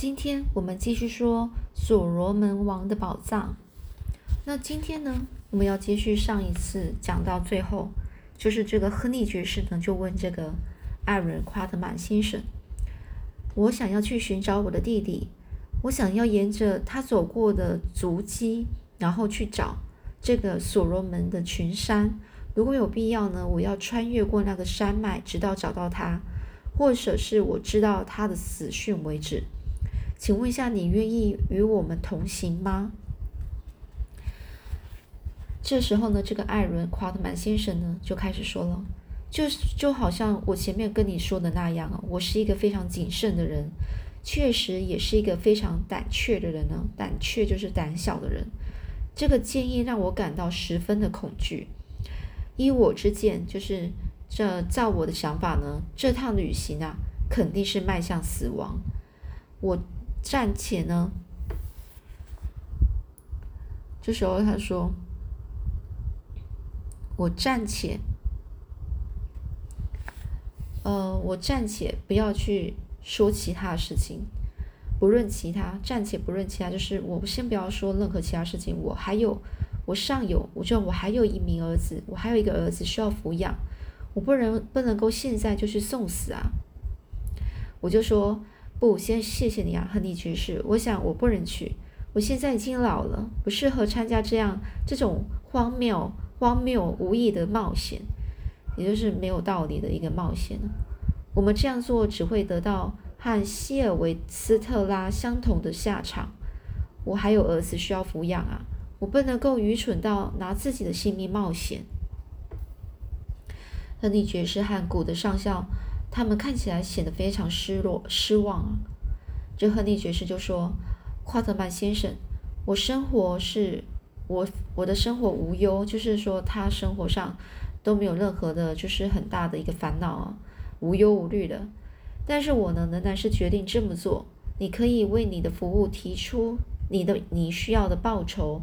今天我们继续说所罗门王的宝藏。那今天呢，我们要继续上一次讲到最后，就是这个亨利爵士呢就问这个艾伦夸特曼先生：“我想要去寻找我的弟弟，我想要沿着他走过的足迹，然后去找这个所罗门的群山。如果有必要呢，我要穿越过那个山脉，直到找到他，或者是我知道他的死讯为止。”请问一下，你愿意与我们同行吗？这时候呢，这个艾伦·夸特曼先生呢就开始说了，就就好像我前面跟你说的那样啊，我是一个非常谨慎的人，确实也是一个非常胆怯的人呢。胆怯就是胆小的人。这个建议让我感到十分的恐惧。依我之见，就是这照我的想法呢，这趟旅行啊，肯定是迈向死亡。我。暂且呢，这时候他说：“我暂且，呃，我暂且不要去说其他的事情，不论其他，暂且不论其他，就是我先不要说任何其他事情。我还有，我上有，我就我还有一名儿子，我还有一个儿子需要抚养，我不能不能够现在就去送死啊！我就说。”不，先谢谢你啊，亨利爵士。我想我不能去，我现在已经老了，不适合参加这样这种荒谬、荒谬无益的冒险，也就是没有道理的一个冒险。我们这样做只会得到和希尔维斯特拉相同的下场。我还有儿子需要抚养啊，我不能够愚蠢到拿自己的性命冒险。亨利爵士和古的上校。他们看起来显得非常失落、失望啊！这亨利爵士就说：“夸特曼先生，我生活是，我我的生活无忧，就是说他生活上都没有任何的，就是很大的一个烦恼啊，无忧无虑的。但是我呢，仍然是决定这么做。你可以为你的服务提出你的你需要的报酬，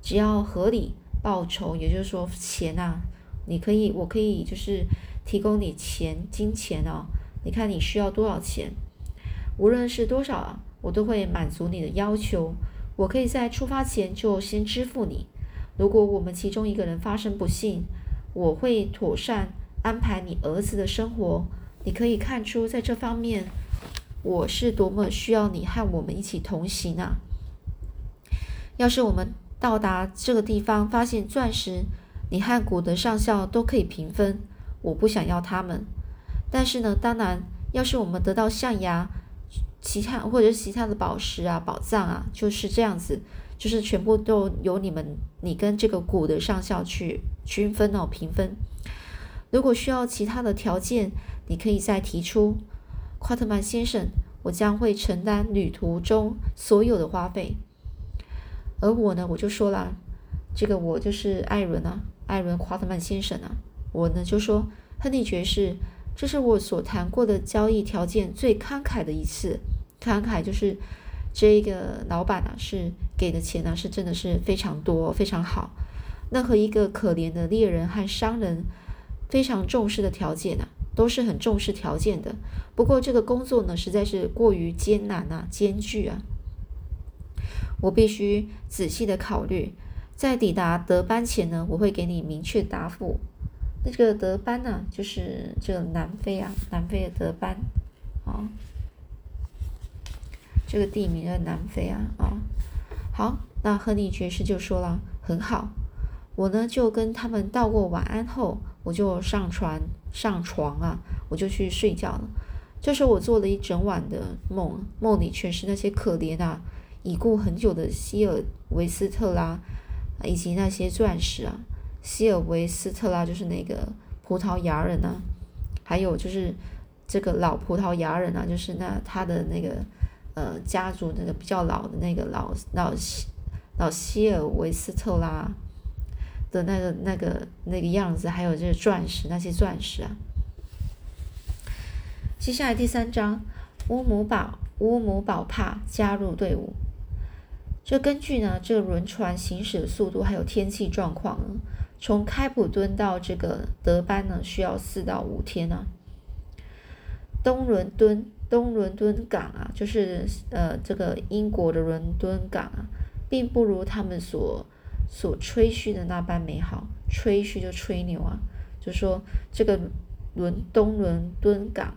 只要合理报酬，也就是说钱啊，你可以，我可以就是。”提供你钱，金钱哦，你看你需要多少钱？无论是多少啊，我都会满足你的要求。我可以在出发前就先支付你。如果我们其中一个人发生不幸，我会妥善安排你儿子的生活。你可以看出，在这方面，我是多么需要你和我们一起同行啊！要是我们到达这个地方，发现钻石，你和古德上校都可以平分。我不想要他们，但是呢，当然，要是我们得到象牙、其他或者是其他的宝石啊、宝藏啊，就是这样子，就是全部都由你们，你跟这个古的上校去均分哦，平分。如果需要其他的条件，你可以再提出。夸特曼先生，我将会承担旅途中所有的花费。而我呢，我就说了，这个我就是艾伦啊，艾伦夸特曼先生啊。我呢就说，亨利爵士，这是我所谈过的交易条件最慷慨的一次。慷慨就是这个老板啊，是给的钱呢，是真的是非常多，非常好。任何一个可怜的猎人和商人非常重视的条件呢，都是很重视条件的。不过这个工作呢，实在是过于艰难啊，艰巨啊。我必须仔细的考虑，在抵达德班前呢，我会给你明确答复。那这个德班呢，就是这个南非啊，南非的德班，啊，这个地名在南非啊，啊，好，那亨利爵士就说了，很好，我呢就跟他们道过晚安后，我就上船上床啊，我就去睡觉了。这时候我做了一整晚的梦，梦里全是那些可怜啊，已故很久的希尔维斯特拉，以及那些钻石啊。希尔维斯特拉就是那个葡萄牙人啊，还有就是这个老葡萄牙人啊，就是那他的那个呃家族那个比较老的那个老老希老希尔维斯特拉的那个那个那个样子，还有这个钻石那些钻石啊。接下来第三章，乌姆堡乌姆堡帕加入队伍。这根据呢这个轮船行驶的速度还有天气状况。从开普敦到这个德班呢，需要四到五天呢。东伦敦东伦敦港啊，就是呃这个英国的伦敦港啊，并不如他们所所吹嘘的那般美好。吹嘘就吹牛啊，就说这个伦东伦敦港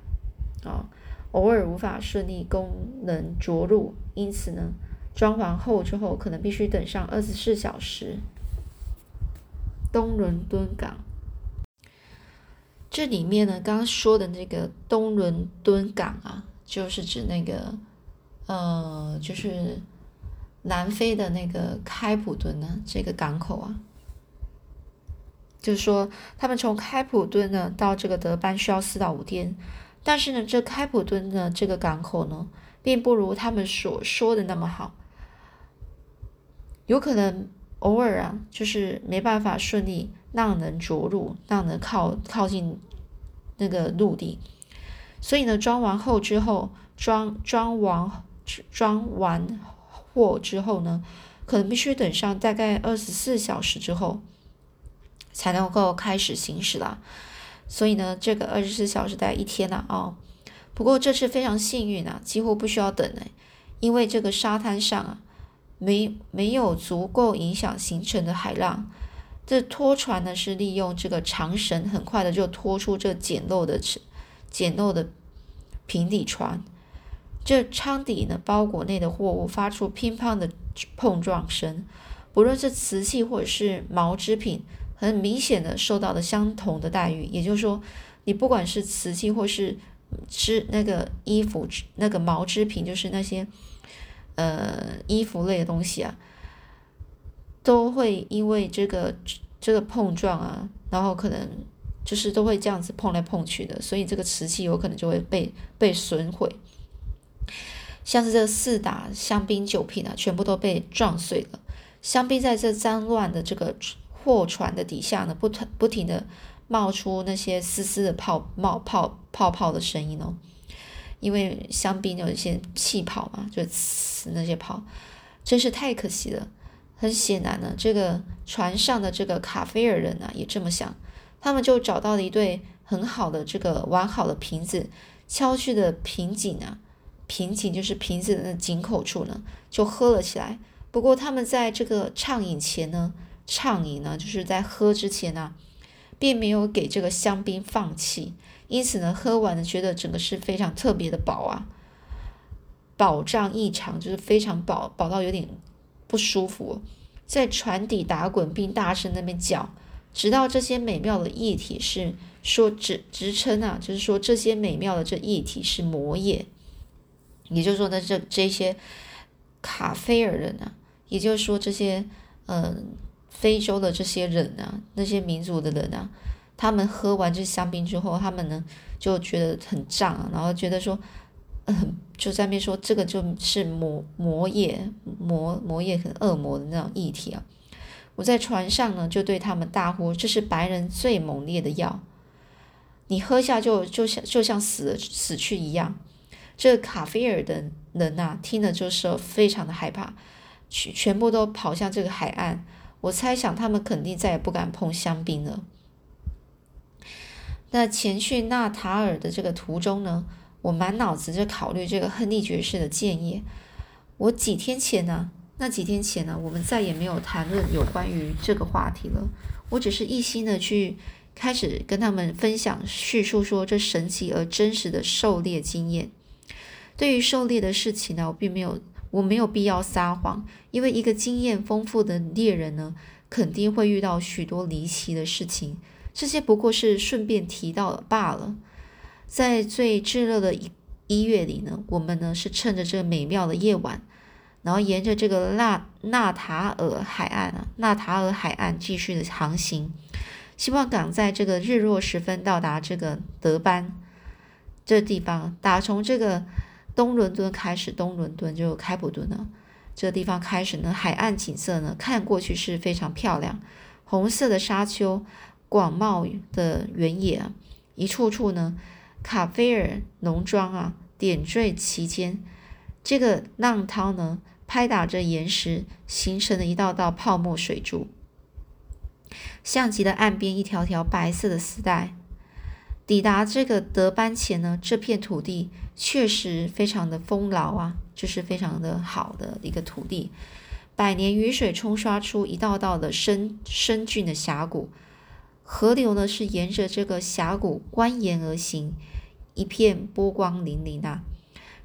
啊，偶尔无法顺利功能着陆，因此呢，装潢后之后可能必须等上二十四小时。东伦敦港。这里面呢，刚刚说的那个东伦敦港啊，就是指那个，呃，就是南非的那个开普敦呢，这个港口啊，就是说他们从开普敦呢到这个德班需要四到五天，但是呢，这开普敦的这个港口呢，并不如他们所说的那么好，有可能偶尔啊，就是没办法顺利。让人着陆，让人靠靠近那个陆地，所以呢，装完后之后，装装完装完货之后呢，可能必须等上大概二十四小时之后，才能够开始行驶了。所以呢，这个二十四小时大概一天了啊。不过这次非常幸运啊，几乎不需要等呢，因为这个沙滩上啊，没没有足够影响行程的海浪。这拖船呢是利用这个长绳，很快的就拖出这简陋的、简陋的平底船。这舱底呢包裹内的货物发出乒乓的碰撞声，不论是瓷器或者是毛织品，很明显的受到了相同的待遇。也就是说，你不管是瓷器或是织那个衣服、那个毛织品，就是那些呃衣服类的东西啊。都会因为这个这个碰撞啊，然后可能就是都会这样子碰来碰去的，所以这个瓷器有可能就会被被损毁。像是这四打香槟酒瓶啊，全部都被撞碎了。香槟在这脏乱的这个货船的底下呢，不停不停的冒出那些丝丝的泡冒泡泡泡的声音哦，因为香槟有一些气泡嘛，就呲那些泡，真是太可惜了。很显然呢，这个船上的这个卡菲尔人呢也这么想，他们就找到了一对很好的这个完好的瓶子，敲去的瓶颈啊，瓶颈就是瓶子的井口处呢，就喝了起来。不过他们在这个畅饮前呢，畅饮呢就是在喝之前呢，并没有给这个香槟放弃，因此呢，喝完了觉得整个是非常特别的饱啊，饱胀异常，就是非常饱，饱到有点。不舒服，在船底打滚，并大声那边叫，直到这些美妙的液体是说直直称啊，就是说这些美妙的这液体是魔液，也就是说呢，这这些卡菲尔人啊，也就是说这些嗯非洲的这些人啊，那些民族的人啊，他们喝完这香槟之后，他们呢就觉得很胀，然后觉得说。就在面说这个就是魔魔液，魔魔液很恶魔的那种液体啊！我在船上呢，就对他们大呼：“这是白人最猛烈的药，你喝下就就像就像死死去一样。”这卡菲尔的人呐，听了就说非常的害怕，全全部都跑向这个海岸。我猜想他们肯定再也不敢碰香槟了。那前去纳塔尔的这个途中呢？我满脑子在考虑这个亨利爵士的建议。我几天前呢，那几天前呢，我们再也没有谈论有关于这个话题了。我只是一心的去开始跟他们分享叙述说这神奇而真实的狩猎经验。对于狩猎的事情呢，我并没有，我没有必要撒谎，因为一个经验丰富的猎人呢，肯定会遇到许多离奇的事情。这些不过是顺便提到了罢了。在最炙热的一一月里呢，我们呢是趁着这美妙的夜晚，然后沿着这个纳纳塔尔海岸啊，纳塔尔海岸继续的航行，希望赶在这个日落时分到达这个德班这地方。打从这个东伦敦开始，东伦敦就开普敦呢，这个地方开始呢，海岸景色呢看过去是非常漂亮，红色的沙丘，广袤的原野啊，一处处呢。卡菲尔农庄啊，点缀其间。这个浪涛呢，拍打着岩石，形成了一道道泡沫水柱，像极了岸边一条条白色的丝带。抵达这个德班前呢，这片土地确实非常的丰饶啊，这是非常的好的一个土地。百年雨水冲刷出一道道的深深峻的峡谷，河流呢是沿着这个峡谷蜿蜒而行，一片波光粼粼啊。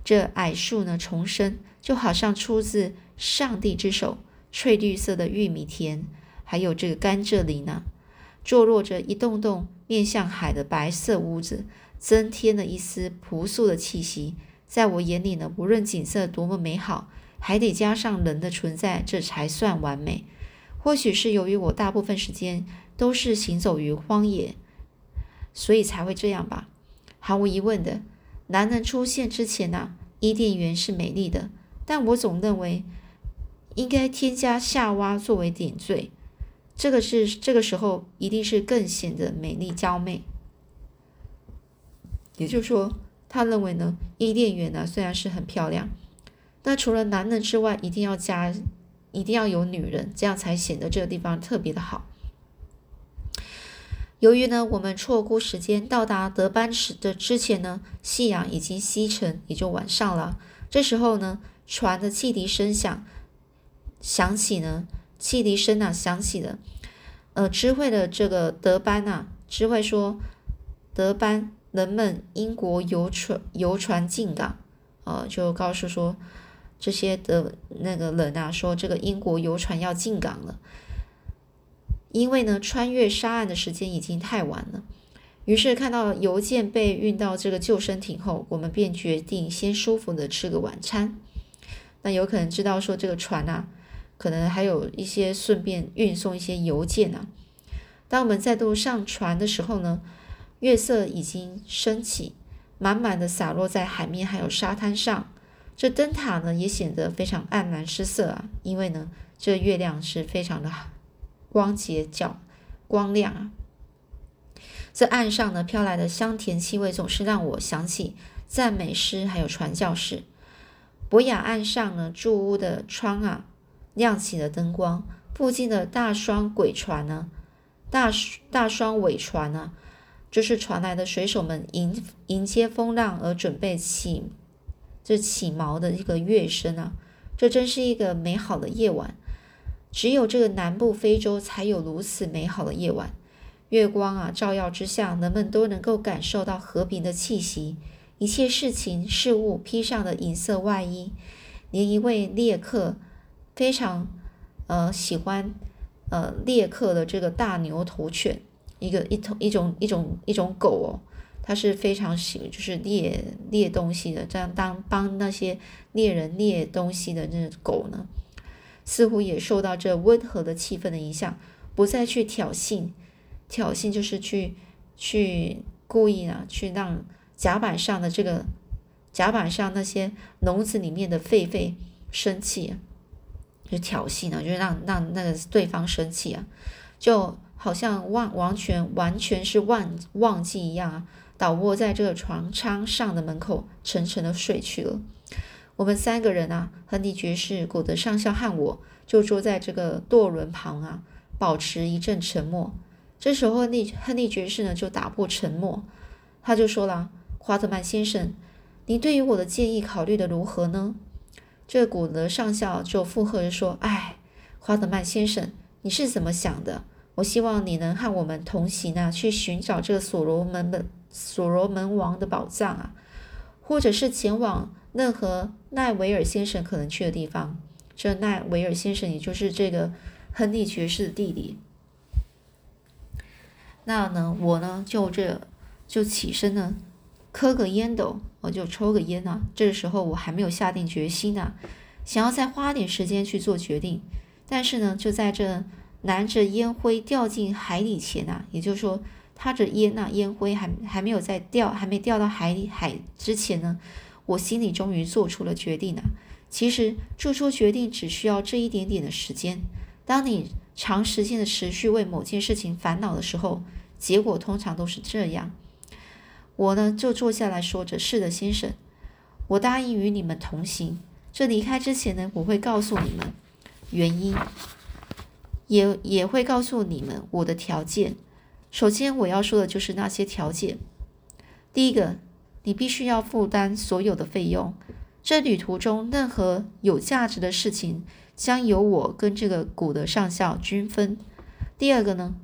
这矮树呢重生，就好像出自上帝之手。翠绿色的玉米田，还有这个甘蔗林呢，坐落着一栋栋面向海的白色屋子，增添了一丝朴素的气息。在我眼里呢，无论景色多么美好，还得加上人的存在，这才算完美。或许是由于我大部分时间都是行走于荒野，所以才会这样吧。毫无疑问的，男人出现之前呢，伊甸园是美丽的，但我总认为。应该添加夏娃作为点缀，这个是这个时候一定是更显得美丽娇媚。也就是说，他认为呢，伊甸园呢虽然是很漂亮，那除了男人之外，一定要加，一定要有女人，这样才显得这个地方特别的好。由于呢，我们错估时间，到达德班时的之前呢，夕阳已经西沉，也就晚上了。这时候呢，船的汽笛声响。响起呢，汽笛声啊，响起了。呃，知会的这个德班啊，知会说，德班人们英国游船游船进港，呃，就告诉说这些的那个人啊，说这个英国游船要进港了。因为呢，穿越沙岸的时间已经太晚了，于是看到邮件被运到这个救生艇后，我们便决定先舒服的吃个晚餐。那有可能知道说这个船啊。可能还有一些顺便运送一些邮件啊。当我们再度上船的时候呢，月色已经升起，满满的洒落在海面还有沙滩上。这灯塔呢也显得非常黯然失色啊，因为呢这月亮是非常的光洁较光亮啊。这岸上呢飘来的香甜气味总是让我想起赞美诗还有传教士。博雅岸上呢住屋的窗啊。亮起了灯光，附近的大双鬼船呢，大大双尾船呢，就是传来的水手们迎迎接风浪而准备起这起锚的一个乐声啊，这真是一个美好的夜晚，只有这个南部非洲才有如此美好的夜晚，月光啊照耀之下，人们都能够感受到和平的气息，一切事情事物披上了银色外衣，连一位猎客。非常，呃，喜欢，呃，猎客的这个大牛头犬，一个一头一种一种一种狗哦，它是非常喜就是猎猎东西的，这样当帮那些猎人猎东西的那狗呢，似乎也受到这温和的气氛的影响，不再去挑衅，挑衅就是去去故意啊，去让甲板上的这个甲板上那些笼子里面的狒狒生气。就挑衅呢，就是让让那个对方生气啊，就好像忘完全完全是忘忘记一样啊，倒卧在这个床舱上的门口，沉沉的睡去了。我们三个人啊，亨利爵士、古德上校和我，就坐在这个舵轮旁啊，保持一阵沉默。这时候，亨利亨利爵士呢，就打破沉默，他就说了：“华特曼先生，您对于我的建议考虑的如何呢？”这古德上校就附和着说：“哎，华德曼先生，你是怎么想的？我希望你能和我们同行啊，去寻找这个所罗门的所罗门王的宝藏啊，或者是前往任何奈维尔先生可能去的地方。这奈维尔先生也就是这个亨利爵士的弟弟。那呢，我呢就这就起身呢。”磕个烟斗，我就抽个烟啊。这个时候我还没有下定决心呢，想要再花点时间去做决定。但是呢，就在这拿着烟灰掉进海里前啊，也就是说，他这烟呐，烟灰还还没有在掉，还没掉到海里海之前呢，我心里终于做出了决定啊。其实做出决定只需要这一点点的时间。当你长时间的持续为某件事情烦恼的时候，结果通常都是这样。我呢，就坐下来说着：“是的，先生，我答应与你们同行。这离开之前呢，我会告诉你们原因，也也会告诉你们我的条件。首先，我要说的就是那些条件。第一个，你必须要负担所有的费用。这旅途中任何有价值的事情，将由我跟这个古德上校均分。第二个呢，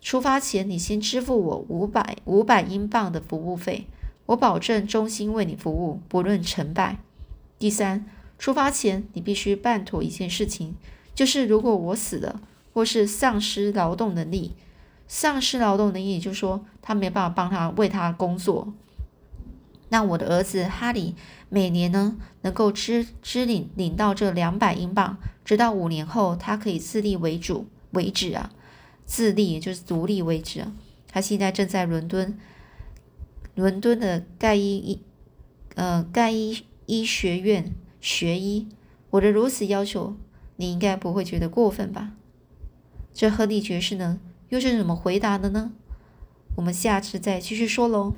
出发前你先支付我五百五百英镑的服务费，我保证衷心为你服务，不论成败。第三，出发前你必须办妥一件事情，就是如果我死了或是丧失劳动能力。丧失劳动能力，就是说他没办法帮他为他工作。那我的儿子哈里每年呢能够支支领领到这两百英镑，直到五年后他可以自立为主为止啊，自立就是独立位置啊。他现在正在伦敦，伦敦的盖伊医呃盖伊医学院学医。我的如此要求，你应该不会觉得过分吧？这亨利爵士呢？又是怎么回答的呢？我们下次再继续说喽。